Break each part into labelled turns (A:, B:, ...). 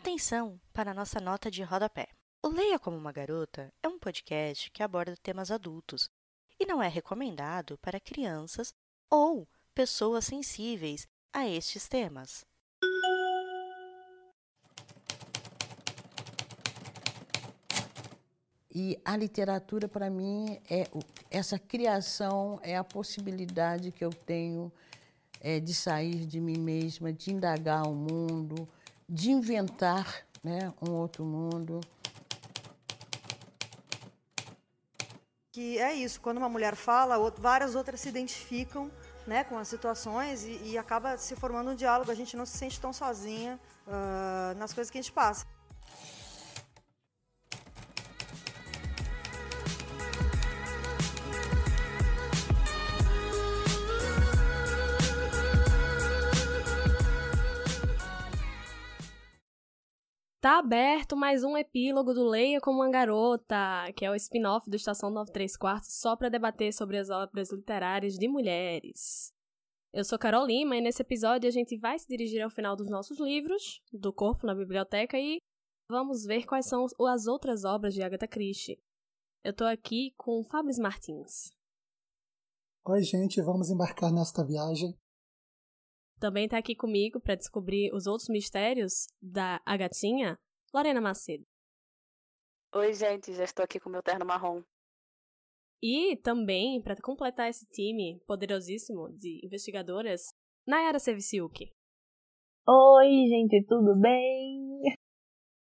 A: Atenção para a nossa nota de rodapé. O Leia Como uma Garota é um podcast que aborda temas adultos e não é recomendado para crianças ou pessoas sensíveis a estes temas.
B: E a literatura, para mim, é essa criação, é a possibilidade que eu tenho é, de sair de mim mesma, de indagar o mundo, de inventar né, um outro mundo.
C: Que é isso, quando uma mulher fala, várias outras se identificam né, com as situações e, e acaba se formando um diálogo, a gente não se sente tão sozinha uh, nas coisas que a gente passa.
D: Tá aberto mais um epílogo do Leia como uma Garota, que é o spin-off do Estação 93 Quartos, só para debater sobre as obras literárias de mulheres. Eu sou Carol Lima e nesse episódio a gente vai se dirigir ao final dos nossos livros, do Corpo na Biblioteca, e vamos ver quais são as outras obras de Agatha Christie. Eu tô aqui com Fabris Martins.
E: Oi, gente, vamos embarcar nesta viagem.
D: Também está aqui comigo para descobrir os outros mistérios da A Gatinha, Lorena Macedo.
F: Oi, gente, já estou aqui com meu terno marrom.
D: E também, para completar esse time poderosíssimo de investigadoras, Nayara Seviciuk.
G: Oi, gente, tudo bem?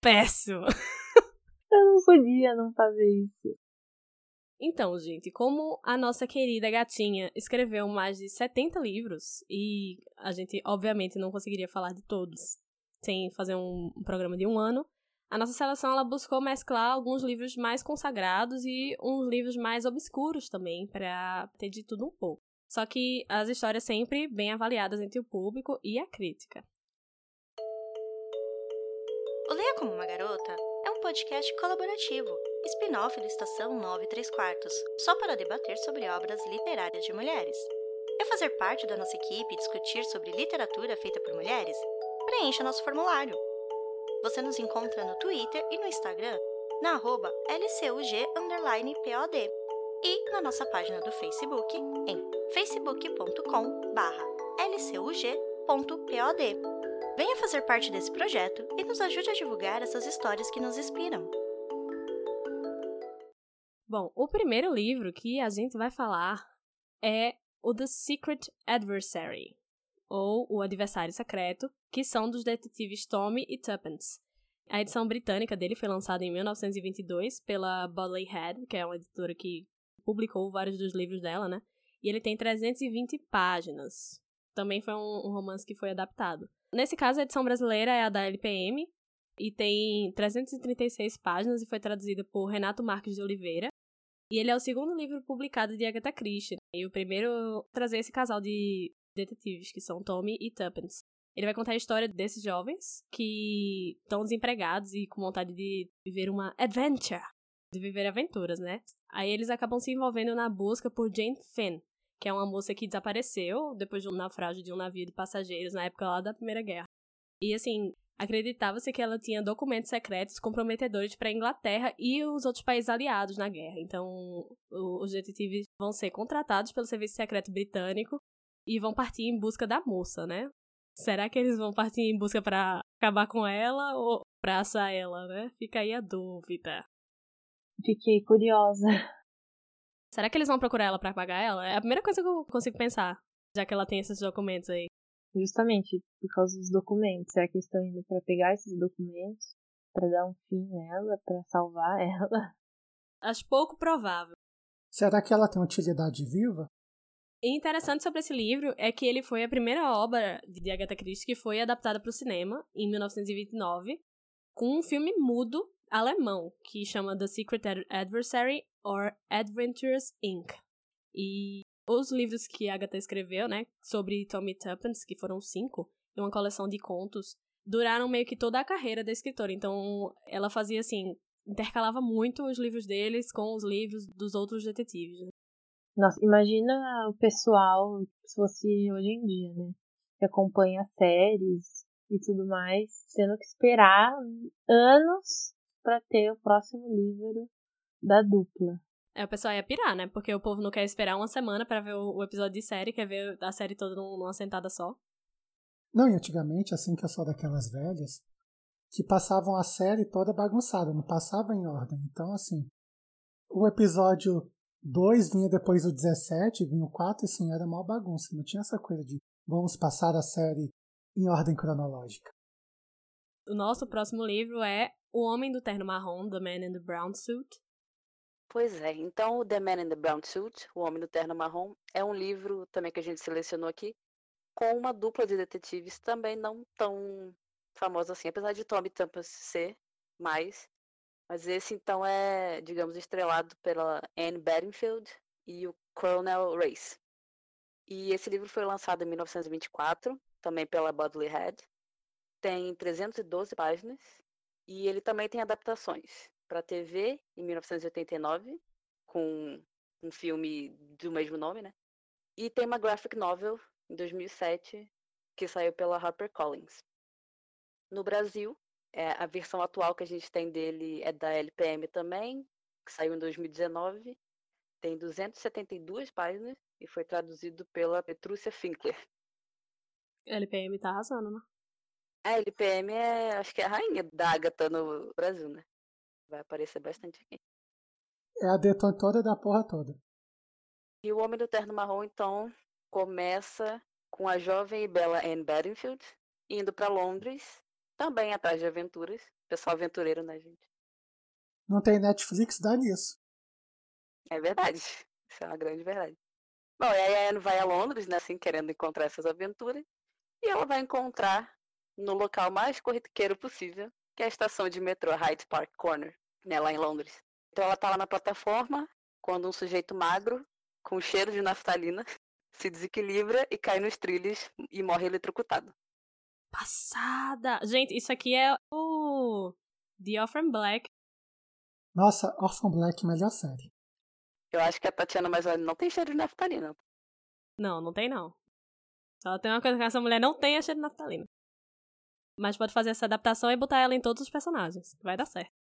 D: Péssimo!
G: Eu não podia não fazer isso.
D: Então, gente, como a nossa querida gatinha escreveu mais de 70 livros, e a gente obviamente não conseguiria falar de todos sem fazer um, programa de um ano, a nossa seleção ela buscou mesclar alguns livros mais consagrados e uns livros mais obscuros também, para ter de tudo um pouco. Só que as histórias sempre bem avaliadas entre o público e a crítica.
A: O Leia Como uma Garota podcast colaborativo spin-off do Estação 9 3 quartos, só para debater sobre obras literárias de mulheres. Quer fazer parte da nossa equipe e discutir sobre literatura feita por mulheres? Preencha nosso formulário. Você nos encontra no Twitter e no Instagram na arroba lcug_pod e na nossa página do Facebook em facebook.com lcug.pod. Venha fazer parte desse projeto e nos ajude a divulgar essas histórias que nos inspiram.
D: Bom, o primeiro livro que a gente vai falar é o The Secret Adversary, ou O Adversário Secreto, que são dos detetives Tommy e Tuppence. A edição britânica dele foi lançada em 1922 pela Bodley Head, que é uma editora que publicou vários dos livros dela, né? E ele tem 320 páginas. Também foi um, um romance que foi adaptado. Nesse caso, a edição brasileira é a da LPM e tem 336 páginas e foi traduzida por Renato Marques de Oliveira. E ele é o segundo livro publicado de Agatha Christie. Né? E o primeiro trazer esse casal de detetives, que são Tommy e Tuppence. Ele vai contar a história desses jovens que estão desempregados e com vontade de viver uma adventure, de viver aventuras, né? Aí eles acabam se envolvendo na busca por Jane Finn, que é uma moça que desapareceu depois de um naufrágio de um navio de passageiros na época lá da Primeira Guerra. E assim, Acreditava-se que ela tinha documentos secretos comprometedores para a Inglaterra e os outros países aliados na guerra. Então, os detetives vão ser contratados pelo Serviço Secreto Britânico e vão partir em busca da moça, né? Será que eles vão partir em busca para acabar com ela ou para assar ela, né? Fica aí a dúvida.
G: Fiquei curiosa.
D: Será que eles vão procurar ela para pagar ela? É a primeira coisa que eu consigo pensar, já que ela tem esses documentos aí.
G: Justamente por causa dos documentos. Será que eles estão indo para pegar esses documentos, para dar um fim nela, para salvar ela?
D: Acho pouco provável.
E: Será que ela tem utilidade viva?
D: E interessante sobre esse livro é que ele foi a primeira obra de Agatha Christie que foi adaptada para o cinema em 1929, com um filme mudo alemão que chama The Secret Adversary or Adventures Inc. E os livros que a Agatha escreveu, né, sobre Tommy Tuppence, que foram cinco, e uma coleção de contos, duraram meio que toda a carreira da escritora. Então, ela fazia assim, intercalava muito os livros deles com os livros dos outros detetives. Né?
G: Nossa, imagina o pessoal se fosse hoje em dia, né? Que acompanha séries e tudo mais, tendo que esperar anos para ter o próximo livro da dupla.
D: É, o pessoal ia pirar, né? Porque o povo não quer esperar uma semana para ver o, o, episódio de série, quer ver a série toda numa sentada só.
E: Não, e antigamente, assim que eu sou daquelas velhas, que passavam a série toda bagunçada, não passava em ordem. Então, assim, o episódio 2 vinha depois do 17, vinha o 4, assim, era uma bagunça. Não tinha essa coisa de vamos passar a série em ordem cronológica.
D: O nosso próximo livro é O Homem do Terno Marrom, The Man in the Brown Suit,
F: Pois é, então o The Man in the Brown Suit, O Homem no Terno Marrom, é um livro também que a gente selecionou aqui, com uma dupla de detetives também não tão famosa assim, apesar de Tommy Tampers ser mais. Mas esse então é, digamos, estrelado pela Anne Bedingfield e o Colonel Race. E esse livro foi lançado em 1924, também pela Bodley Head. Tem 312 páginas e ele também tem adaptações para TV em 1989, com um filme do mesmo nome, né? E tem uma graphic novel em 2007 que saiu pela HarperCollins. No Brasil, é, a versão atual que a gente tem dele é da LPM também, que saiu em 2019. Tem 272 páginas e foi traduzido pela Petrúcia Finkler.
D: LPM tá arrasando, né?
F: A LPM é, acho que é a rainha da Agatha no Brasil, né? Vai aparecer bastante aqui.
E: É a detontora da porra toda.
F: E o Homem do Terno Marrom, então, começa com a jovem e bela Anne Bedingfield indo para Londres, também atrás de aventuras. Pessoal aventureiro, né, gente?
E: Não tem Netflix, dá nisso.
F: É verdade. Isso é uma grande verdade. Bom, e aí a Anne vai a Londres, né, assim, querendo encontrar essas aventuras. E ela vai encontrar no local mais corriqueiro possível, que é a estação de metrô Hyde Park Corner né, lá em Londres. Então ela tá lá na plataforma, quando um sujeito magro, com cheiro de naftalina, se desequilibra e cai nos trilhos e morre eletrocutado.
D: Passada! Gente, isso aqui é o The Orphan Black.
E: Nossa, Orphan Black, melhor série.
F: Eu acho que a Tatiana mais velha não tem cheiro de naftalina.
D: Não, não tem não. Só tem uma coisa que essa mulher não tem é cheiro de naftalina. Mas pode fazer essa adaptação e botar ela em todos os personagens. Vai dar certo.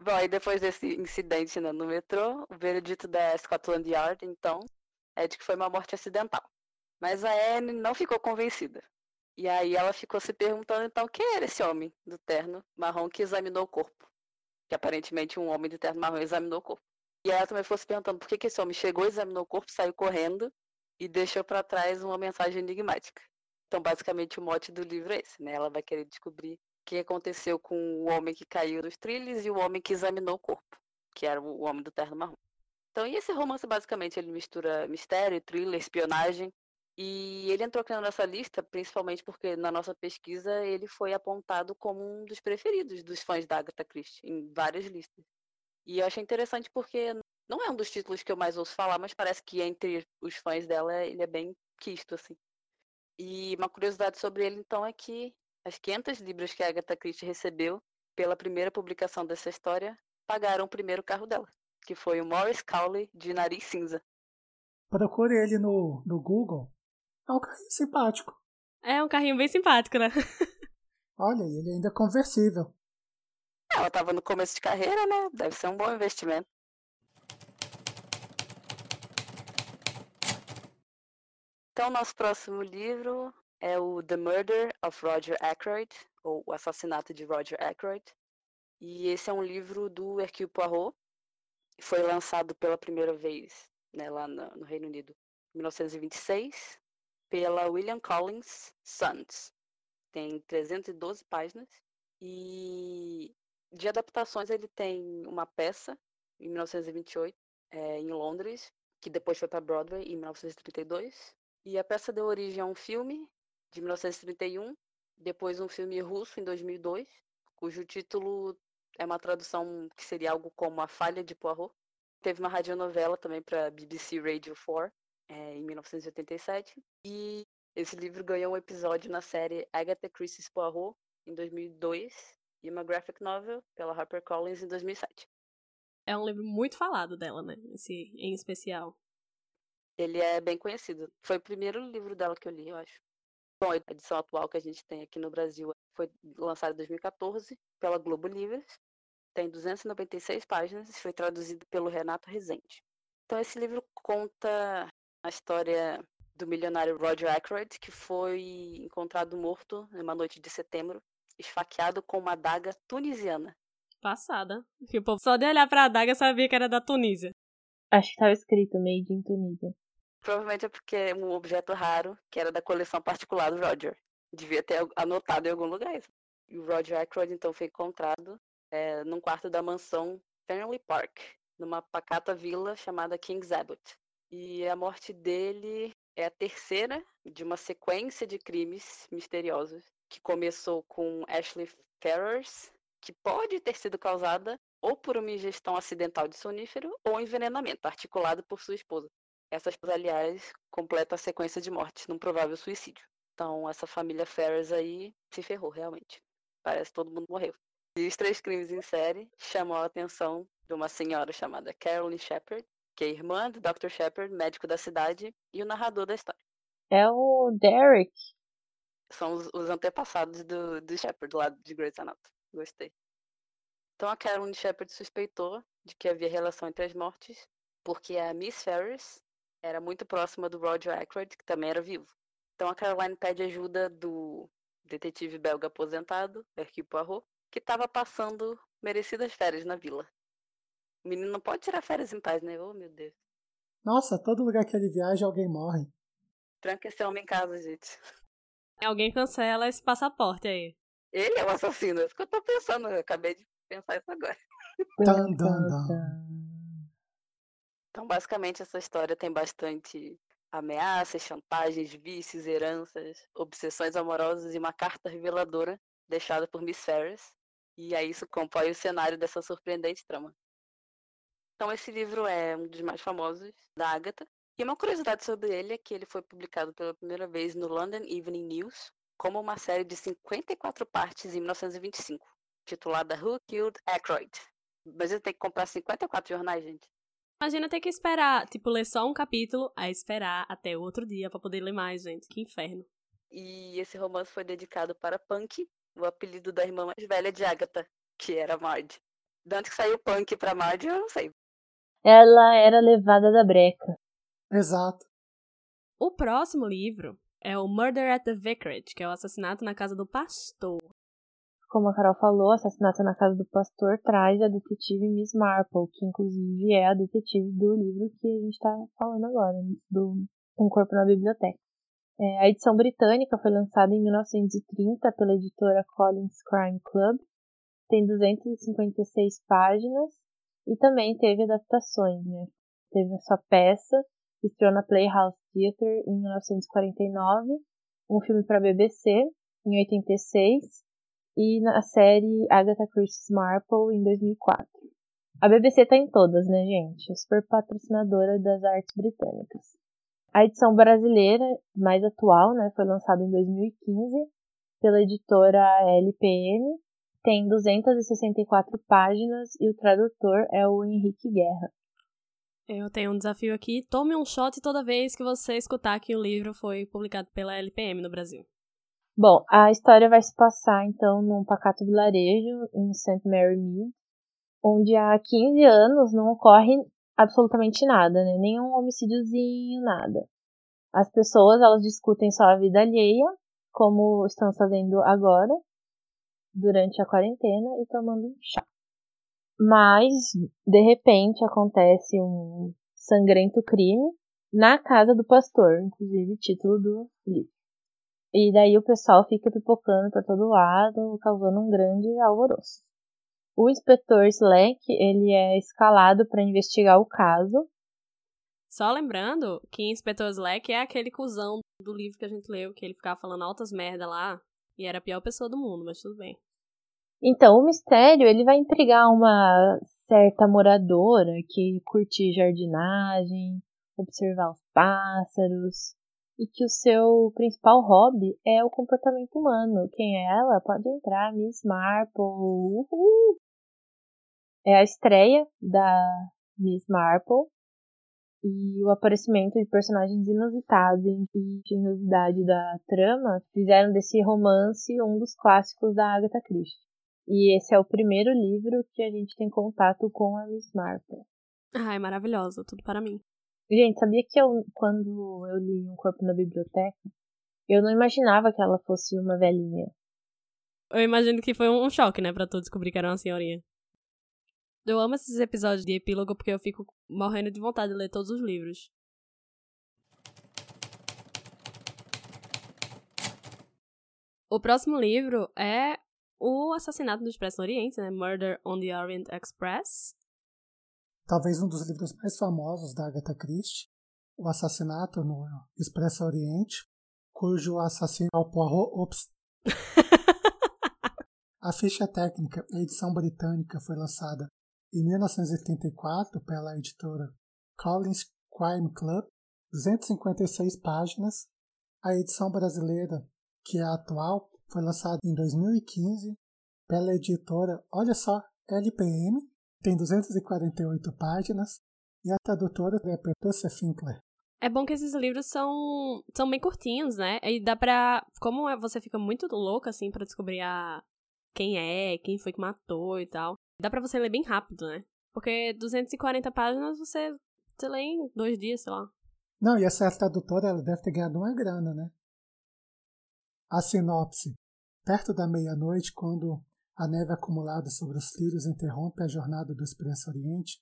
F: Bom, e depois desse incidente né, no metrô, o veredito da Scotland Yard, então, é de que foi uma morte acidental. Mas a Anne não ficou convencida. E aí ela ficou se perguntando, então, quem era esse homem do terno marrom que examinou o corpo? Que aparentemente um homem de terno marrom examinou o corpo. E ela também ficou se perguntando por que, que esse homem chegou, examinou o corpo, saiu correndo e deixou para trás uma mensagem enigmática. Então, basicamente, o mote do livro é esse, né? Ela vai querer descobrir que aconteceu com o homem que caiu dos trilhos e o homem que examinou o corpo, que era o homem do terno marrom. Então, e esse romance, basicamente, ele mistura mistério, thriller, espionagem. E ele entrou aqui nessa lista, principalmente porque na nossa pesquisa ele foi apontado como um dos preferidos dos fãs da Agatha Christie, em várias listas. E eu achei interessante porque não é um dos títulos que eu mais ouço falar, mas parece que entre os fãs dela ele é bem quisto, assim. E uma curiosidade sobre ele, então, é que as 500 libras que a Agatha Christie recebeu pela primeira publicação dessa história pagaram o primeiro carro dela, que foi o Morris Cowley de nariz cinza.
E: Procure ele no, no Google. É um carrinho simpático.
D: É um carrinho bem simpático, né?
E: Olha, ele ainda é conversível.
F: Ela estava no começo de carreira, né? Deve ser um bom investimento. Então, nosso próximo livro é o The Murder of Roger Ackroyd, ou O Assassinato de Roger Ackroyd. E esse é um livro do Hercule Poirot. Foi lançado pela primeira vez né, lá no, Reino Unido em 1926 pela William Collins Sons. Tem 312 páginas e de adaptações ele tem uma peça em 1928 é, em Londres que depois foi para Broadway em 1932 e a peça deu origem a um filme de 1931, depois um filme russo em 2002, cujo título é uma tradução que seria algo como A Falha de Poirot. Teve uma radionovela também para BBC Radio 4 é, em 1987 e esse livro ganhou um episódio na série Agatha Christie's Poirot em 2002 e uma graphic novel pela HarperCollins em 2007.
D: É um livro muito falado dela, né? Esse em especial.
F: Ele é bem conhecido. Foi o primeiro livro dela que eu li, eu acho. Bom, a edição atual que a gente tem aqui no Brasil foi lançada em 2014 pela Globo Livros. Tem 296 páginas e foi traduzido pelo Renato Rezende. Então, esse livro conta a história do milionário Roger Ackroyd, que foi encontrado morto numa noite de setembro, esfaqueado com uma adaga tunisiana.
D: Passada. Que o povo só de olhar pra adaga sabia que era da Tunísia.
G: Acho que estava escrito Made in Tunísia.
F: Provavelmente é porque é um objeto raro que era da coleção particular do Roger. Devia ter anotado em algum lugar isso. E o Roger Ackroyd, então, foi encontrado é, num quarto da mansão Fernley Park, numa pacata vila chamada King's Abbot. E a morte dele é a terceira de uma sequência de crimes misteriosos que começou com Ashley Ferrers, que pode ter sido causada ou por uma ingestão acidental de sonífero ou envenenamento articulado por sua esposa. Essas, aliás, completa a sequência de mortes num provável suicídio. Então, essa família Ferris aí se ferrou, realmente. Parece que todo mundo morreu. E os três crimes em série chamou a atenção de uma senhora chamada Carolyn Shepard, que é irmã do Dr. Shepard, médico da cidade, e o narrador da história.
G: É o Derek.
F: São os, os antepassados do, do Shepard, lá de Grey's Anatomy. Gostei. Então a Carolyn Shepard suspeitou de que havia relação entre as mortes, porque a Miss Ferris era muito próxima do Roger Ackroyd, que também era vivo. Então a Caroline pede ajuda do detetive belga aposentado, Hercule Poirot, que estava passando merecidas férias na vila. O menino não pode tirar férias em paz, né? Oh, meu Deus.
E: Nossa, todo lugar que ele viaja, alguém morre.
F: Tranca esse homem em casa, gente.
D: Alguém cancela esse passaporte aí.
F: Ele é o assassino, é isso que eu tô pensando. Eu acabei de pensar isso agora.
E: Dun, dun, dun.
F: Então, basicamente, essa história tem bastante ameaças, chantagens, vícios, heranças, obsessões amorosas e uma carta reveladora deixada por Miss Ferris. E aí isso compõe o cenário dessa surpreendente trama. Então, esse livro é um dos mais famosos da Agatha. E uma curiosidade sobre ele é que ele foi publicado pela primeira vez no London Evening News como uma série de 54 partes em 1925, titulada Who Killed Aykroyd? Mas ele tem que comprar 54 jornais, gente.
D: Imagina ter que esperar, tipo, ler só um capítulo, a esperar até outro dia para poder ler mais, gente. Que inferno.
F: E esse romance foi dedicado para Punk, o apelido da irmã mais velha de Agatha, que era Marge. De onde que saiu Punk pra Marge, eu não sei.
G: Ela era levada da breca.
E: Exato.
D: O próximo livro é o Murder at the Vicarage, que é o assassinato na casa do pastor
G: como a Carol falou, Assassinato na Casa do Pastor traz a detetive Miss Marple, que inclusive é a detetive do livro que a gente está falando agora, do Um Corpo na Biblioteca. É, a edição britânica foi lançada em 1930 pela editora Collins Crime Club, tem 256 páginas e também teve adaptações, né? Teve a sua peça, estreou na Playhouse Theatre em 1949, um filme para BBC em 86 e na série Agatha Christie's Marple em 2004. A BBC tá em todas, né, gente? Super patrocinadora das artes britânicas. A edição brasileira, mais atual, né, foi lançada em 2015 pela editora LPM, tem 264 páginas e o tradutor é o Henrique Guerra.
D: Eu tenho um desafio aqui. Tome um shot toda vez que você escutar que o livro foi publicado pela LPM no Brasil.
G: Bom, a história vai se passar então num pacato vilarejo em St. Mary Mead, onde há 15 anos não ocorre absolutamente nada, né? Nenhum homicídiozinho, nada. As pessoas, elas discutem só a vida alheia, como estão fazendo agora, durante a quarentena e tomando chá. Mas, de repente, acontece um sangrento crime na casa do pastor, inclusive título do livro. E daí o pessoal fica pipocando para todo lado, causando um grande alvoroço. O inspetor Slack, ele é escalado para investigar o caso.
D: Só lembrando que inspetor Slack é aquele cuzão do livro que a gente leu, que ele ficava falando altas merda lá, e era a pior pessoa do mundo, mas tudo bem.
G: Então, o mistério, ele vai intrigar uma certa moradora que curte jardinagem, observar os pássaros, e que o seu principal hobby é o comportamento humano. Quem é ela? Pode entrar, Miss Marple. Uhul. É a estreia da Miss Marple. e o aparecimento de personagens inusitados e engenhosidade da trama fizeram desse romance um dos clássicos da Agatha Christie. E esse é o primeiro livro que a gente tem contato com a Miss Marple.
D: Ai, maravilhosa, tudo para mim.
G: Gente, sabia que eu, quando eu li Um Corpo na Biblioteca, eu não imaginava que ela fosse uma velhinha.
D: Eu imagino que foi um choque, né, pra tu descobrir que era uma senhorinha. Eu amo esses episódios de epílogo porque eu fico morrendo de vontade de ler todos os livros. O próximo livro é O Assassinato do Expresso Oriente, né? Murder on the Orient Express.
E: Talvez um dos livros mais famosos da Agatha Christie, O Assassinato no Expresso Oriente, cujo assassino é o Poirot Ops. A ficha técnica, a edição britânica, foi lançada em 1984 pela editora Collins Crime Club, 256 páginas. A edição brasileira, que é a atual, foi lançada em 2015 pela editora, olha só, LPM, tem 248 páginas, e a tradutora é Petúcia Finkler.
D: É bom que esses livros são, são bem curtinhos, né? E dá pra. Como é, você fica muito louca, assim, para descobrir a, quem é, quem foi que matou e tal. Dá pra você ler bem rápido, né? Porque 240 páginas você, você lê em dois dias, sei lá.
E: Não, e essa tradutora ela deve ter ganhado uma grana, né? A sinopse. Perto da meia-noite, quando a neve acumulada sobre os trilhos interrompe a jornada do Expresso Oriente,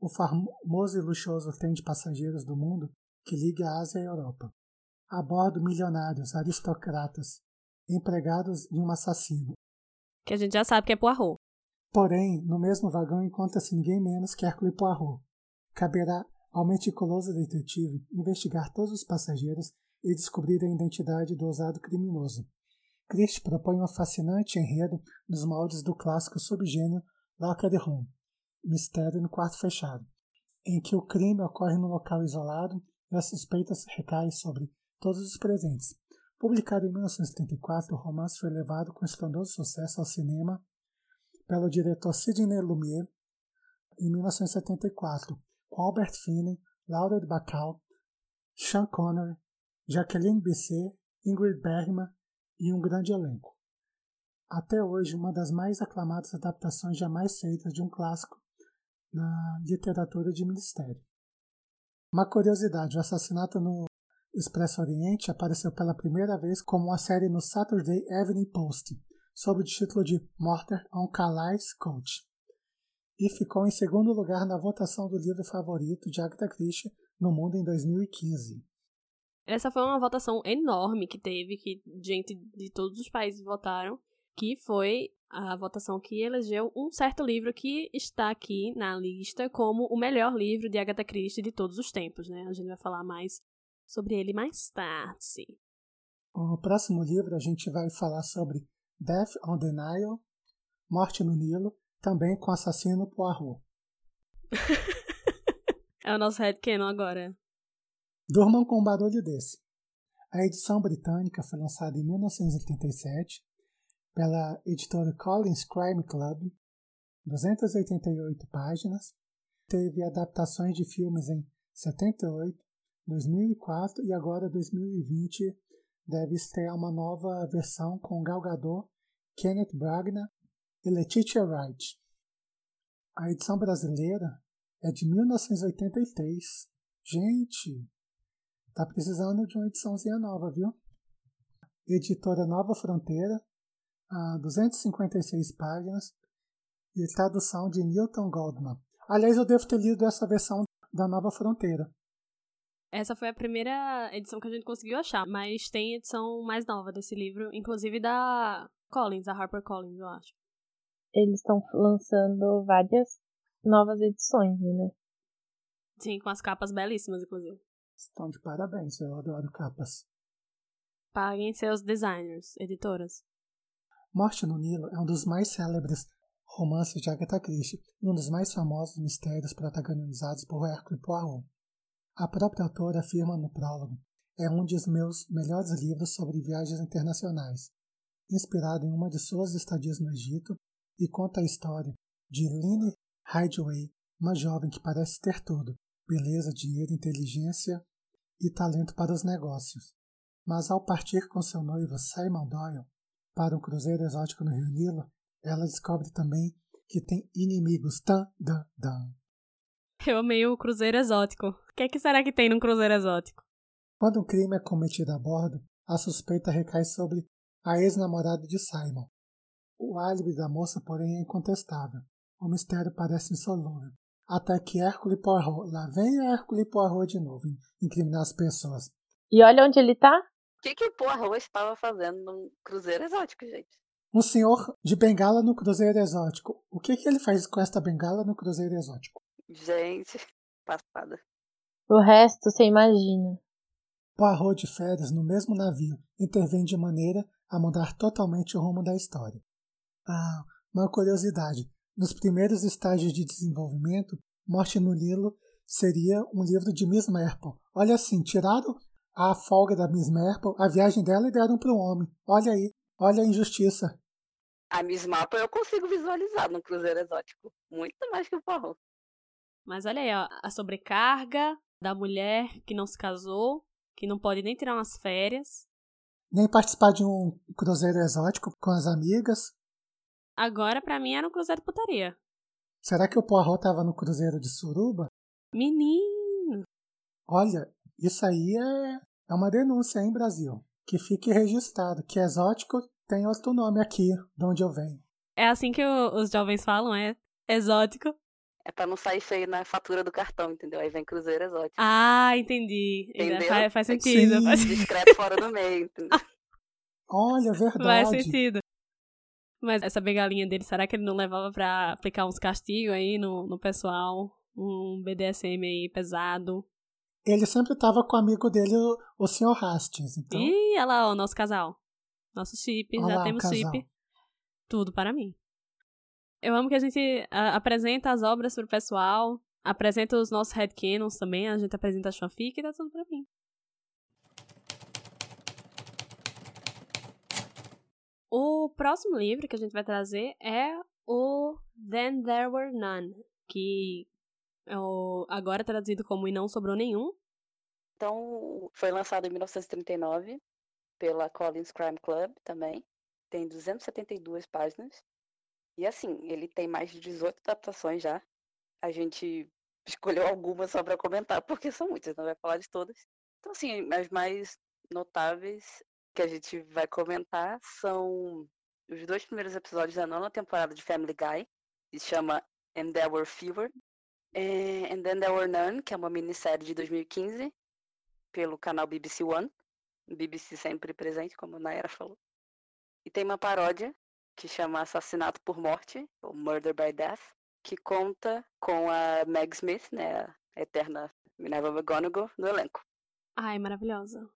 E: o famoso e luxuoso trem de passageiros do mundo que liga a Ásia e a Europa. A bordo milionários, aristocratas, empregados e um assassino.
D: Que a gente já sabe que é Poirot.
E: Porém, no mesmo vagão encontra-se ninguém menos que Hercule Poirot. Caberá ao meticuloso detetive investigar todos os passageiros e descobrir a identidade do ousado criminoso. Christie propõe um fascinante enredo nos moldes do clássico subgênero Locked Room, Mistério no Quarto Fechado, em que o crime ocorre num local isolado e as suspeitas recaem sobre todos os presentes. Publicado em 1974, o romance foi levado com estrondoso sucesso ao cinema pelo diretor Sidney Lumiere em 1974, com Albert Finney, Laura de Bacall, Sean Connery, Jacqueline Bisset, Ingrid Bergman e um grande elenco. Até hoje, uma das mais aclamadas adaptações jamais feitas de um clássico na literatura de mistério. Uma curiosidade, o assassinato no Expresso Oriente apareceu pela primeira vez como uma série no Saturday Evening Post, sob o título de Murder on Calais Coach, e ficou em segundo lugar na votação do livro favorito de Agatha Christie no mundo em 2015.
D: Essa foi uma votação enorme que teve, que gente de todos os países votaram, que foi a votação que elegeu um certo livro que está aqui na lista como o melhor livro de Agatha Christie de todos os tempos, né? A gente vai falar mais sobre ele mais tarde.
E: No próximo livro a gente vai falar sobre Death on the Nile, Morte no Nilo, também com assassino Poirot.
D: é o nosso headcanon agora.
E: Durmam com um barulho desse. A edição britânica foi lançada em 1987 pela editora Collins Crime Club, 288 páginas. Teve adaptações de filmes em 78, 2004 e agora 2020 deve estrear uma nova versão com Gal Gadot, Kenneth Branagh e Letitia Wright. A edição brasileira é de 1983. Gente, tá precisando de uma ediçãozinha nova, viu? Editora Nova Fronteira, a 256 páginas e tradução de Newton Goldman. Aliás, eu devo ter lido essa versão da Nova Fronteira.
D: Essa foi a primeira edição que a gente conseguiu achar, mas tem edição mais nova desse livro, inclusive da Collins, a Harper Collins, eu acho.
G: Eles estão lançando várias novas edições, né?
D: Sim, com as capas belíssimas, inclusive.
E: Estão de parabéns, eu adoro capas.
D: Paguem seus designers, editoras.
E: Morte no Nilo é um dos mais célebres romances de Agatha Christie e um dos mais famosos mistérios protagonizados por Hercule Poirot. A própria autora afirma no prólogo: é um dos meus melhores livros sobre viagens internacionais, inspirado em uma de suas estadias no Egito e conta a história de Lynne Ridgway, uma jovem que parece ter tudo, beleza, dinheiro, inteligência e talento para os negócios. Mas ao partir com seu noivo Simon Doyle para um cruzeiro exótico no Rio Nilo, ela descobre também que tem inimigos. Tan, dan, dan.
D: Eu amei o cruzeiro exótico. O que, é que será que tem num cruzeiro exótico?
E: Quando um crime é cometido a bordo, a suspeita recai sobre a ex-namorada de Simon. O álibi da moça, porém, é incontestável. O mistério parece insolúvel. Até que Hércules Poirot, lá vem Hércules Poirot de novo, incriminar as pessoas.
G: E olha onde ele tá?
F: O que, que o Poirot estava fazendo num cruzeiro exótico, gente?
E: Um senhor de bengala no cruzeiro exótico. O que, que ele faz com esta bengala no cruzeiro exótico?
F: Gente, passada.
G: O resto você imagina.
E: Poirot de férias no mesmo navio intervém de maneira a mudar totalmente o rumo da história. Ah, uma curiosidade. Nos primeiros estágios de desenvolvimento, Morte no Nilo seria um livro de Miss Marple. Olha assim, tiraram a folga da Miss Marple, a viagem dela e deram para o homem. Olha aí, olha a injustiça.
F: A Miss Marple eu consigo visualizar no cruzeiro exótico. Muito mais que o Poirot.
D: Mas olha aí, ó, a sobrecarga da mulher que não se casou, que não pode nem tirar umas férias.
E: Nem participar de um cruzeiro exótico com as amigas.
D: Agora, pra mim, era um cruzeiro de putaria.
E: Será que o Poirot tava no cruzeiro de suruba?
D: Menino!
E: Olha, isso aí é, é uma denúncia, hein, Brasil? Que fique registrado que exótico tem outro nome aqui, de onde eu venho.
D: É assim que o- os jovens falam, é exótico.
F: É pra não sair feio na fatura do cartão, entendeu? Aí vem cruzeiro exótico.
D: Ah, entendi.
F: Entendeu?
D: Faz, faz sentido.
E: Sim.
D: Faz,
F: Discreto fora do meio, entendeu?
E: Olha,
D: faz
E: verdade.
D: sentido. Mas essa bengalinha dele, será que ele não levava pra aplicar uns castigos aí no, no pessoal? Um BDSM aí pesado?
E: Ele sempre tava com o amigo dele, o, o Sr. Hastings. Então,
D: Ih, olha lá, o nosso casal. Nosso chip,
E: Olha
D: já
E: lá
D: temos chip. Tudo para mim. Eu amo que a gente ah, apresenta as obras pro pessoal, apresenta os nossos headcanons também, a gente apresenta a fanfic e dá tudo pra mim. O próximo livro que a gente vai trazer é o Then There Were None, que é o, agora traduzido como E Não Sobrou Nenhum.
F: Então, foi lançado em 1939 pela Collins Crime Club também. Tem 272 páginas. E assim, ele tem mais de 18 adaptações já. A gente escolheu algumas só para comentar, porque são muitas, não vai falar de todas. Então, assim, as mais notáveis que a gente vai comentar são os dois primeiros episódios da nona temporada de Family Guy, que se chama And There Were Fewer. eh, And Then There Were None, que é uma minissérie de 2015, pelo canal BBC One. BBC sempre presente, como a Nayara falou. E tem uma paródia que chama Assassinato por Morte, ou Murder by Death, que conta com a Meg Smith, né, a eterna Minerva McGonagall, no elenco.
D: Ai, maravilhosa.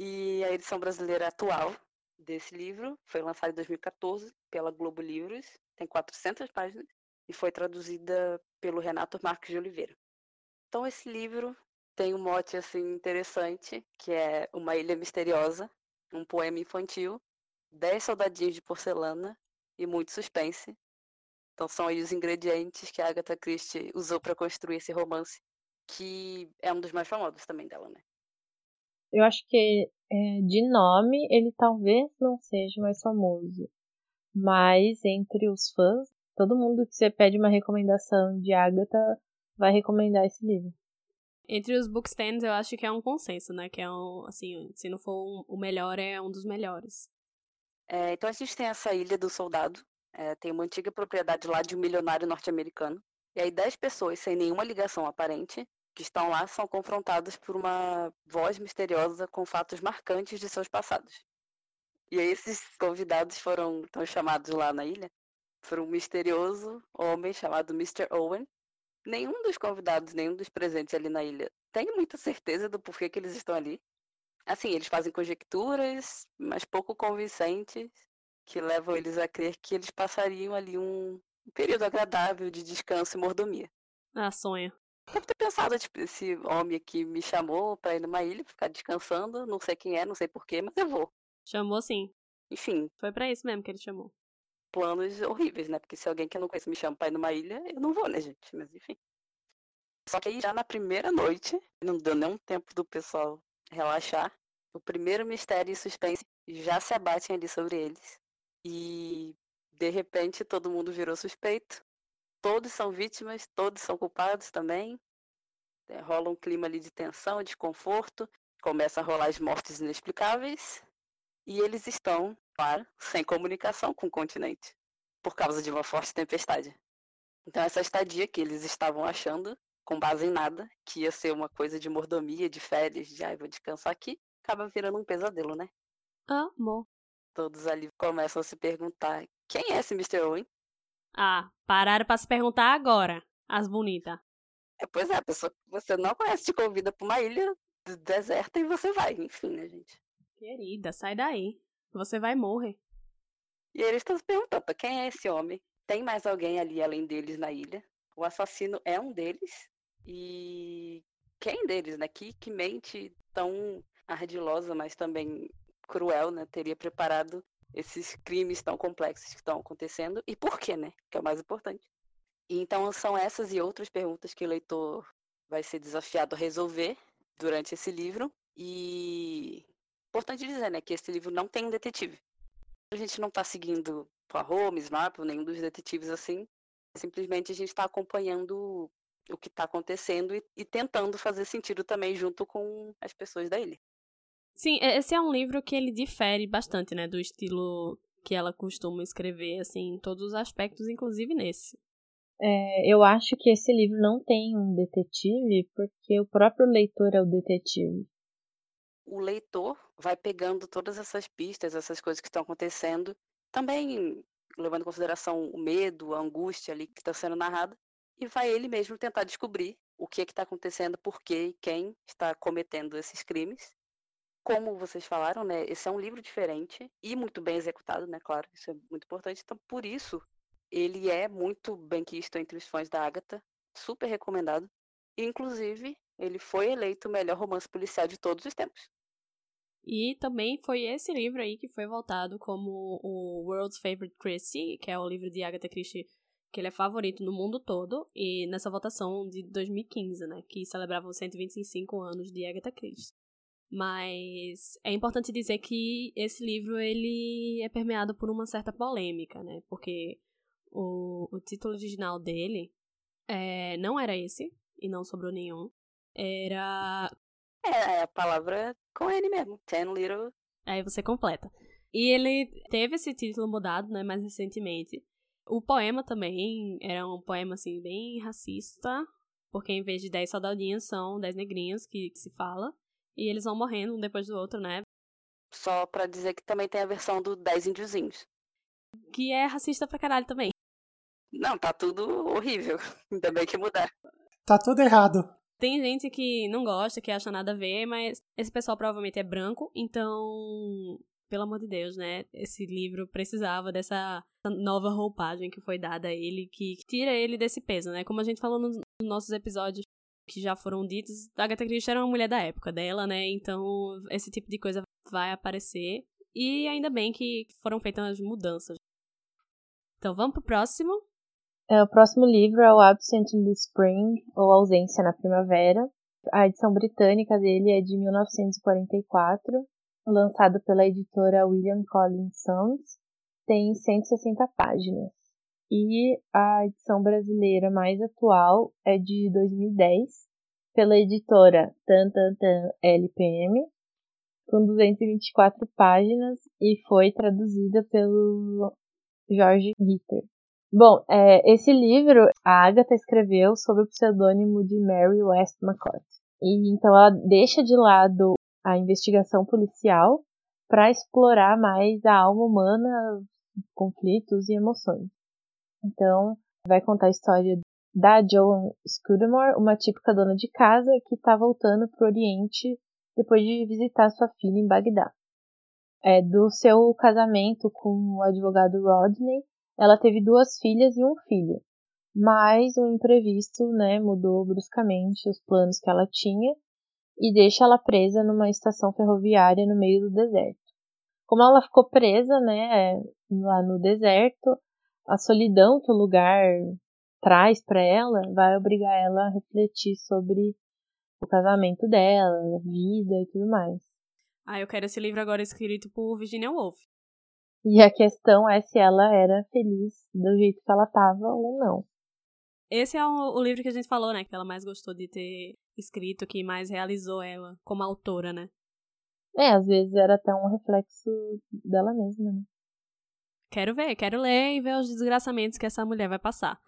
F: E a edição brasileira atual desse livro foi lançada em 2014 pela Globo Livros, tem 400 páginas e foi traduzida pelo Renato Marques de Oliveira. Então esse livro tem um mote assim interessante, que é Uma Ilha Misteriosa, um poema infantil, 10 soldadinhos de porcelana e muito suspense. Então são aí os ingredientes que a Agatha Christie usou para construir esse romance, que é um dos mais famosos também dela, né?
G: Eu acho que é, de nome ele talvez não seja mais famoso. Mas entre os fãs, todo mundo que você pede uma recomendação de Agatha vai recomendar esse livro.
D: Entre os bookstands, eu acho que é um consenso, né? Que é um, assim, se não for um- o melhor, é um dos melhores.
F: É, então a gente tem essa Ilha do Soldado, é, tem uma antiga propriedade lá de um milionário norte-americano. E aí dez pessoas sem nenhuma ligação aparente que estão lá são confrontadas por uma voz misteriosa com fatos marcantes de seus passados. E esses convidados foram tão chamados lá na ilha por um misterioso homem chamado Mr. Owen. Nenhum dos convidados, nenhum dos presentes ali na ilha tem muita certeza do porquê que eles estão ali. Assim, eles fazem conjecturas, mas pouco convincentes, que levam eles a crer que eles passariam ali um período agradável de descanso e mordomia.
D: Ah, sonha.
F: Deve ter pensado, tipo, esse homem aqui me chamou pra ir numa ilha, ficar descansando, não sei quem é, não sei porquê, mas eu vou.
D: Chamou sim.
F: Enfim,
D: Foi pra isso mesmo que ele chamou.
F: planos horríveis, né? Porque se alguém que eu não conheço me chama pra ir numa ilha, eu não vou, né, gente? Mas enfim. Só que aí já na primeira noite, não deu nem um tempo do pessoal relaxar, o primeiro mistério e suspense já se abatem ali sobre eles. E de repente todo mundo virou suspeito. Todos são vítimas, todos são culpados também. É, rola um clima ali de tensão, de desconforto. Começa a rolar as mortes inexplicáveis. E eles estão, claro, sem comunicação com o continente. Por causa de uma forte tempestade. Então essa estadia que eles estavam achando, com base em nada, que ia ser uma coisa de mordomia, de férias, de ah, vou descansar aqui, acaba virando um pesadelo, né?
D: Amor.
F: Todos ali começam a se perguntar: quem é esse Mr. Owen?
D: Ah, pararam pra se perguntar agora, as bonitas.
F: É, pois é, a pessoa que você não conhece te convida pra uma ilha deserta e você vai, enfim, né, gente?
D: Querida, sai daí. Você vai morrer.
F: E eles estão se perguntando: quem é esse homem? Tem mais alguém ali além deles na ilha? O assassino é um deles? E quem deles, né? Que, que mente tão ardilosa, mas também cruel, né? Teria preparado esses crimes tão complexos que estão acontecendo e por quê, né? Que é o mais importante. E então são essas e outras perguntas que o leitor vai ser desafiado a resolver durante esse livro. E importante dizer, né, que esse livro não tem um detetive. A gente não está seguindo Holmes, Marple, nenhum dos detetives assim. Simplesmente a gente está acompanhando o que está acontecendo e, e, tentando fazer sentido também junto com as pessoas da ilha.
D: Sim, esse é um livro que ele difere bastante, né, do estilo que ela costuma escrever, assim, em todos os aspectos, inclusive nesse.
G: É, eu acho que esse livro não tem um detetive porque o próprio leitor é o detetive.
F: O leitor vai pegando todas essas pistas, essas coisas que estão acontecendo, também levando em consideração o medo, a angústia ali que está sendo narrada, e vai ele mesmo tentar descobrir o que é está acontecendo, por quê e quem está cometendo esses crimes como vocês falaram, né, esse é um livro diferente e muito bem executado, né, claro, isso é muito importante. Então, por isso, ele é muito bem quisto entre os fãs da Agatha, super recomendado. Inclusive, ele foi eleito o melhor romance policial de todos os tempos.
D: E também foi esse livro aí que foi voltado como o World's Favorite Christie, que é o livro de Agatha Christie que ele é favorito no mundo todo, e nessa votação de 2015, né, que celebrava os 125 anos de Agatha Christie. Mas é importante dizer que esse livro ele é permeado por uma certa polêmica, né? Porque o, o título original dele é, não era esse, e não sobrou nenhum. Era.
F: É, é a palavra com ele mesmo. Ten Little.
D: Aí você completa. E ele teve esse título mudado, né, mais recentemente. O poema também era um poema, assim, bem racista, porque em vez de 10 soldadinhos são 10 negrinhos que, que se fala. E eles vão morrendo um depois do outro, né?
F: Só pra dizer que também tem a versão do 10 índiozinhos.
D: Que é racista pra caralho também.
F: Não, tá tudo horrível. Ainda bem que mudar.
E: Tá tudo errado.
D: Tem gente que não gosta, que acha nada a ver, mas esse pessoal provavelmente é branco, então, pelo amor de Deus, né? Esse livro precisava dessa nova roupagem que foi dada a ele, que tira ele desse peso, né? Como a gente falou nos nossos episódios que já foram ditos, a Agatha Christie era uma mulher da época dela, né? Então esse tipo de coisa vai aparecer. E ainda bem que foram feitas as mudanças. Então vamos pro próximo.
G: É, o próximo livro é o Absent in the Spring, ou Ausência na Primavera. A edição britânica dele é de 1944, lançado pela editora William Collins Sons. Tem 160 páginas. E a edição brasileira mais atual é de 2010, pela editora Tantantan LPM, com 224 páginas e foi traduzida pelo Jorge Ritter. Bom, é, esse livro a Agatha escreveu sob o pseudônimo de Mary Westmacott. E então ela deixa de lado a investigação policial para explorar mais a alma humana, conflitos e emoções. Então, vai contar a história da Joan Scudamore, uma típica dona de casa que está voltando para o Oriente depois de visitar sua filha em Bagdá. É, do seu casamento com o advogado Rodney, ela teve duas filhas e um filho. Mas um imprevisto né, mudou bruscamente os planos que ela tinha e deixa ela presa numa estação ferroviária no meio do deserto. Como ela ficou presa né, lá no deserto, a solidão que o lugar traz para ela vai obrigar ela a refletir sobre o casamento dela, a vida e tudo mais.
D: Ah, eu quero esse livro agora escrito por Virginia Woolf.
G: E a questão é se ela era feliz do jeito que ela tava ou não.
D: Esse é o, o livro que a gente falou, né? Que ela mais gostou de ter escrito, que mais realizou ela como autora, né?
G: É, às vezes era até um reflexo dela mesma, né?
D: Quero ver, quero ler e ver os desgraçamentos que essa mulher vai passar.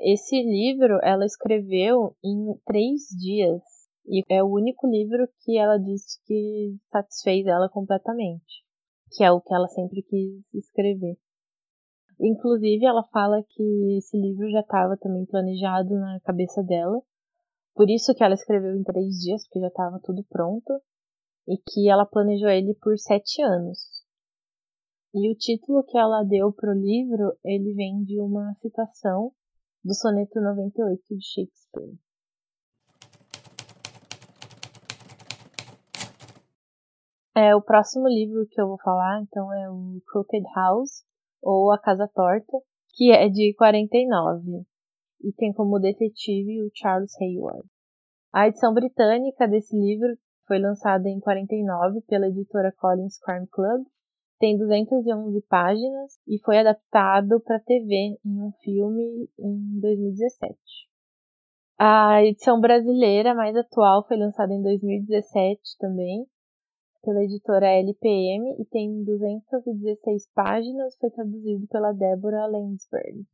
G: Esse livro ela escreveu em três dias. E é o único livro que ela disse que satisfez ela completamente. Que é o que ela sempre quis escrever. Inclusive, ela fala que esse livro já estava também planejado na cabeça dela. Por isso que ela escreveu em três dias, porque já estava tudo pronto. E que ela planejou ele por sete anos. E o título que ela deu pro livro, ele vem de uma citação do soneto 98 de Shakespeare. É, o próximo livro que eu vou falar, então, é o Crooked House, ou A Casa Torta, que é de 49, e tem como detetive o Charles Hayward. A edição britânica desse livro foi lançada em 49 pela editora Collins Crime Club tem 211 páginas e foi adaptado para TV em um filme em 2017. A edição brasileira mais atual foi lançada em 2017 também, pela editora LPM e tem 216 páginas, foi traduzido pela Deborah Landsberg.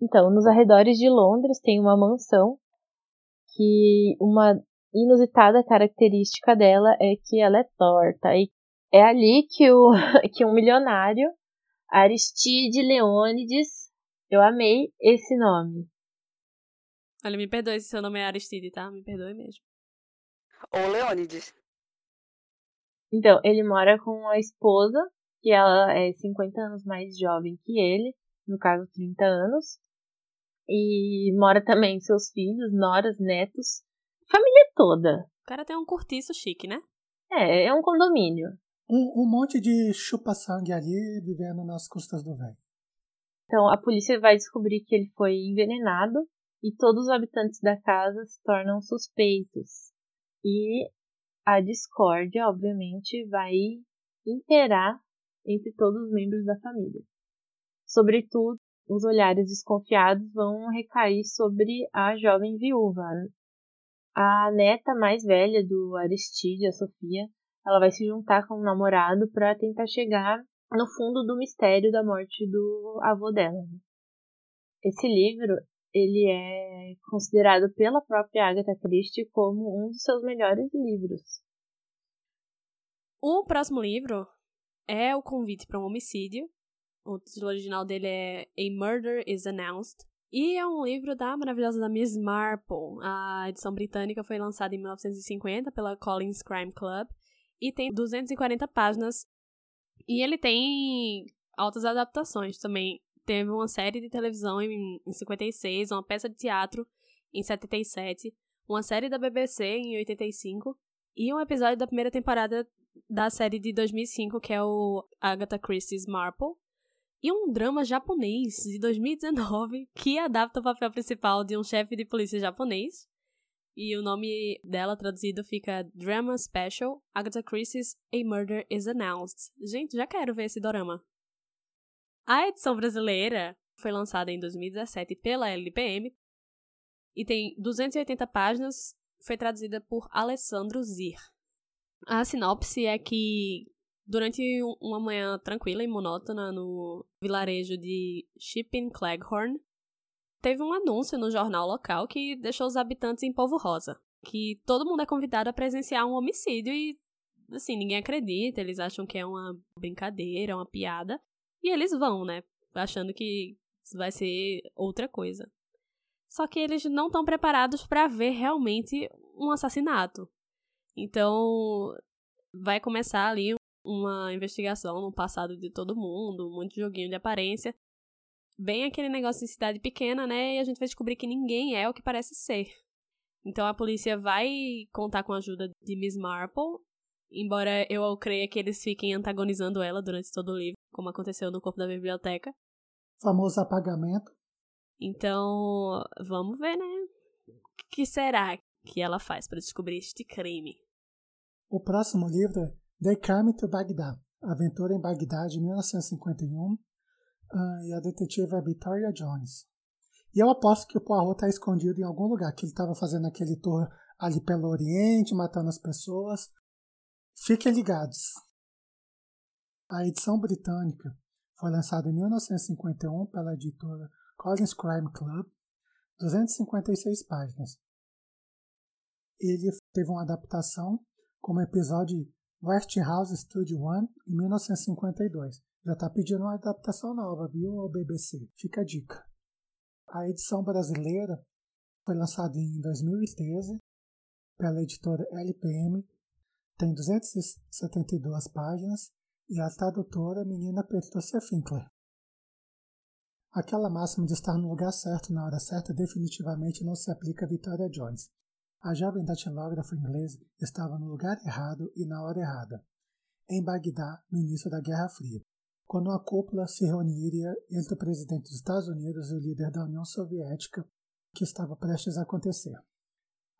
G: Então, nos arredores de Londres tem uma mansão que uma inusitada característica dela é que ela é torta e é ali que, o, que um milionário, Aristide Leônides, eu amei esse nome.
D: Olha, me perdoe se seu nome é Aristide, tá? Me perdoe mesmo.
F: Ou Leônides.
G: Então, ele mora com a esposa, que ela é 50 anos mais jovem que ele, no caso 30 anos. E mora também seus filhos, noras, netos, família toda.
D: O cara tem um cortiço chique, né?
G: É, é um condomínio.
E: Um, um monte de chupa-sangue ali vivendo nas custas do velho.
G: Então a polícia vai descobrir que ele foi envenenado e todos os habitantes da casa se tornam suspeitos. E a discórdia, obviamente, vai imperar entre todos os membros da família. Sobretudo, os olhares desconfiados vão recair sobre a jovem viúva. A neta mais velha do Aristide, a Sofia, ela vai se juntar com o namorado para tentar chegar no fundo do mistério da morte do avô dela. Esse livro, ele é considerado pela própria Agatha Christie como um dos seus melhores livros.
D: O próximo livro é O Convite para um Homicídio. O título original dele é A Murder is Announced. E é um livro da maravilhosa da Miss Marple. A edição britânica foi lançada em 1950 pela Collins Crime Club e tem 240 páginas. E ele tem altas adaptações também. Teve uma série de televisão em, em 56, uma peça de teatro em 77, uma série da BBC em 85 e um episódio da primeira temporada da série de 2005, que é o Agatha Christie's Marple, e um drama japonês de 2019 que adapta o papel principal de um chefe de polícia japonês e o nome dela traduzido fica Drama Special Agatha Christie's A Murder is Announced. Gente, já quero ver esse dorama. A edição brasileira foi lançada em 2017 pela LPM e tem 280 páginas. Foi traduzida por Alessandro Zir. A sinopse é que durante uma manhã tranquila e monótona no vilarejo de Shipping Cleghorn, teve um anúncio no jornal local que deixou os habitantes em polvo rosa. Que todo mundo é convidado a presenciar um homicídio e, assim, ninguém acredita, eles acham que é uma brincadeira, uma piada. E eles vão, né? Achando que vai ser outra coisa. Só que eles não estão preparados para ver realmente um assassinato. Então, vai começar ali uma investigação no passado de todo mundo, muito joguinho de aparência, bem aquele negócio de cidade pequena, né? E a gente vai descobrir que ninguém é o que parece ser. Então a polícia vai contar com a ajuda de Miss Marple, embora eu creia que eles fiquem antagonizando ela durante todo o livro, como aconteceu no corpo da biblioteca.
E: famoso apagamento.
D: Então, vamos ver, né? O que será que ela faz para descobrir este crime?
E: O próximo livro é They Come to Baghdad, Aventura em Bagdá de 1951, uh, e a detetive é Victoria Jones. E eu aposto que o Poirot está escondido em algum lugar, que ele estava fazendo aquele tour ali pelo Oriente, matando as pessoas. Fiquem ligados. A edição britânica foi lançada em 1951 pela editora Collins Crime Club, 256 páginas. Ele teve uma adaptação como episódio Westhouse Studio One em 1952. Já está pedindo uma adaptação nova, viu, BBC? Fica a dica. A edição brasileira foi lançada em 2013 pela editora LPM, tem 272 páginas e a tradutora menina Patrícia Finkler. Aquela máxima de estar no lugar certo na hora certa definitivamente não se aplica a Victoria Jones. A jovem datilógrafa inglesa estava no lugar errado e na hora errada, em Bagdá, no início da Guerra Fria, quando uma cúpula se reuniria entre o presidente dos Estados Unidos e o líder da União Soviética, que estava prestes a acontecer.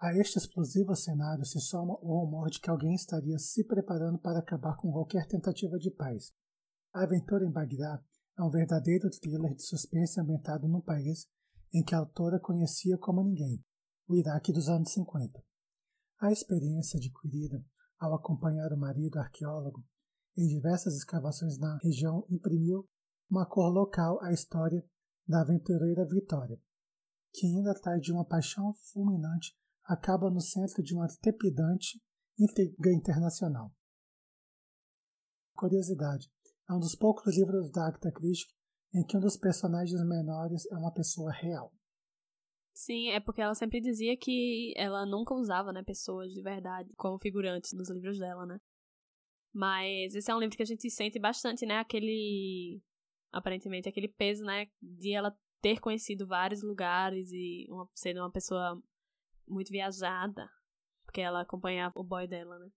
E: A este explosivo cenário se soma o rumor de que alguém estaria se preparando para acabar com qualquer tentativa de paz. A aventura em Bagdá é um verdadeiro thriller de suspense ambientado num país em que a autora conhecia como ninguém, o Iraque dos anos 50. A experiência adquirida ao acompanhar o marido arqueólogo em diversas escavações na região imprimiu uma cor local à história da aventureira Vitória, que ainda atrás de uma paixão fulminante acaba no centro de uma trepidante intriga internacional. Curiosidade: é um dos poucos livros da Agatha Christie em que um dos personagens menores é uma pessoa real.
D: Sim, é porque ela sempre dizia que ela nunca usava, né, pessoas de verdade como figurantes nos livros dela, né? Mas esse é um livro que a gente sente bastante, né, aquele aparentemente aquele peso, né, de ela ter conhecido vários lugares e uma, sendo uma pessoa muito viajada, porque ela acompanhava o boy dela, né?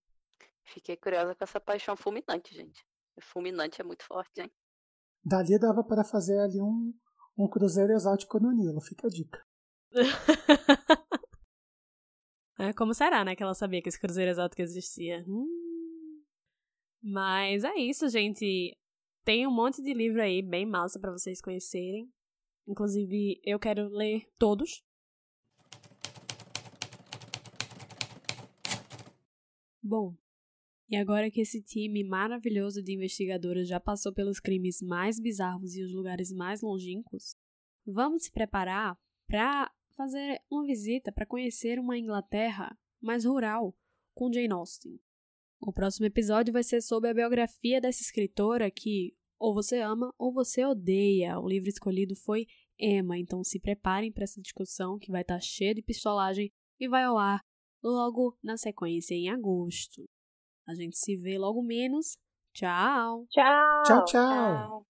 F: Fiquei curiosa com essa paixão fulminante, gente. Fulminante é muito forte, hein?
E: Dali dava para fazer ali um, um cruzeiro exótico no Nilo, fica a dica.
D: é, como será, né, que ela sabia que esse cruzeiro exótico existia? Hum. Mas é isso, gente. Tem um monte de livro aí bem massa para vocês conhecerem. Inclusive, eu quero ler todos. Bom, e agora que esse time maravilhoso de investigadoras já passou pelos crimes mais bizarros e os lugares mais longínquos, vamos se preparar para fazer uma visita para conhecer uma Inglaterra mais rural com Jane Austen. O próximo episódio vai ser sobre a biografia dessa escritora que ou você ama ou você odeia. O livro escolhido foi Emma, então se preparem para essa discussão que vai estar tá cheia de pistolagem e vai ao ar logo na sequência em agosto. A gente se vê logo menos. Tchau.
G: Tchau.
E: Tchau, tchau. tchau.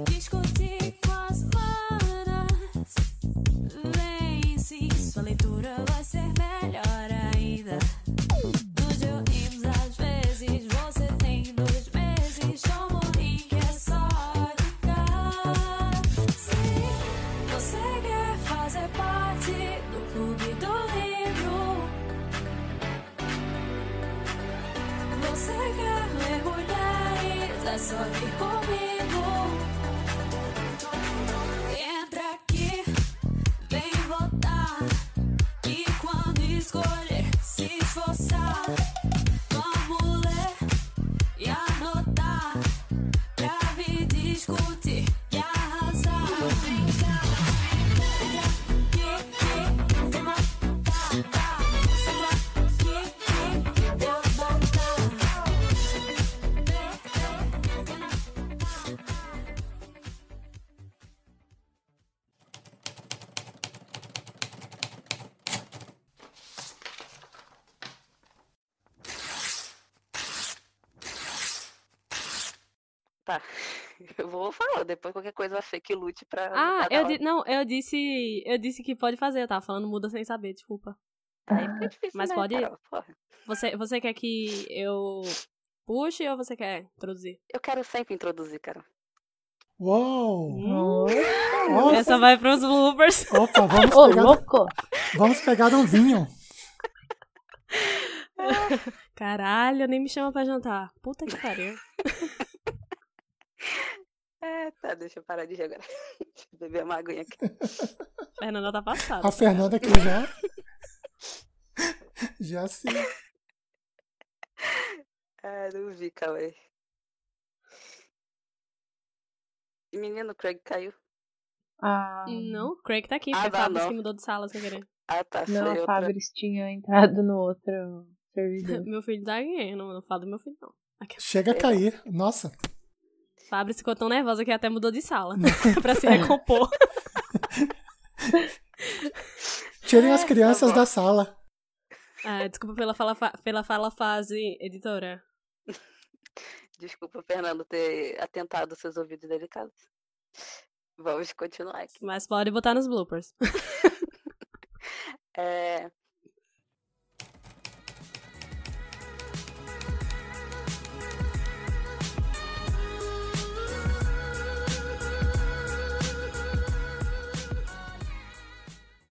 H: Discutir com as manas. Vem sim, sua leitura vai ser
F: depois qualquer coisa a fake lute pra.
D: Ah, eu di... não, eu disse, eu disse que pode fazer, eu tava falando muda sem saber, desculpa.
F: Aí fica difícil,
D: Mas
F: né,
D: pode-
F: Carol?
D: Você, você quer que eu puxe ou você quer introduzir?
F: Eu quero sempre introduzir, cara.
E: Uou!
D: Hum,
E: Nossa.
D: essa vai pros bloopers.
E: Opa, vamos
G: Ô,
E: pegar,
G: louco!
E: vamos pegar um vinho.
D: Caralho, nem me chama pra jantar. Puta que pariu.
F: É, tá, deixa eu parar de rir agora. Deixa eu beber uma aguinha aqui.
D: Fernanda tá passada.
E: A Fernanda que já. Já se.
F: Ah, não vi, Cauê. Menino, o Craig caiu.
G: Ah,
D: Não, Craig tá aqui,
F: Ah,
D: foi
F: não.
D: que mudou de sala sem querer.
F: Ah, tá.
G: não, a
F: outra.
G: Fabris tinha entrado no outro servidor.
D: meu filho tá aqui, não, não falo do meu filho, não. Aqui.
E: Chega a cair. Nossa.
D: Fábio ficou tão nervosa que até mudou de sala pra se recompor.
E: Tirem as
F: tá
E: crianças
F: bom.
E: da sala.
D: Ah, desculpa pela fala, fa- pela fala fase, editora.
F: Desculpa, Fernando, ter atentado seus ouvidos delicados. Vamos continuar aqui.
D: Mas pode botar nos bloopers.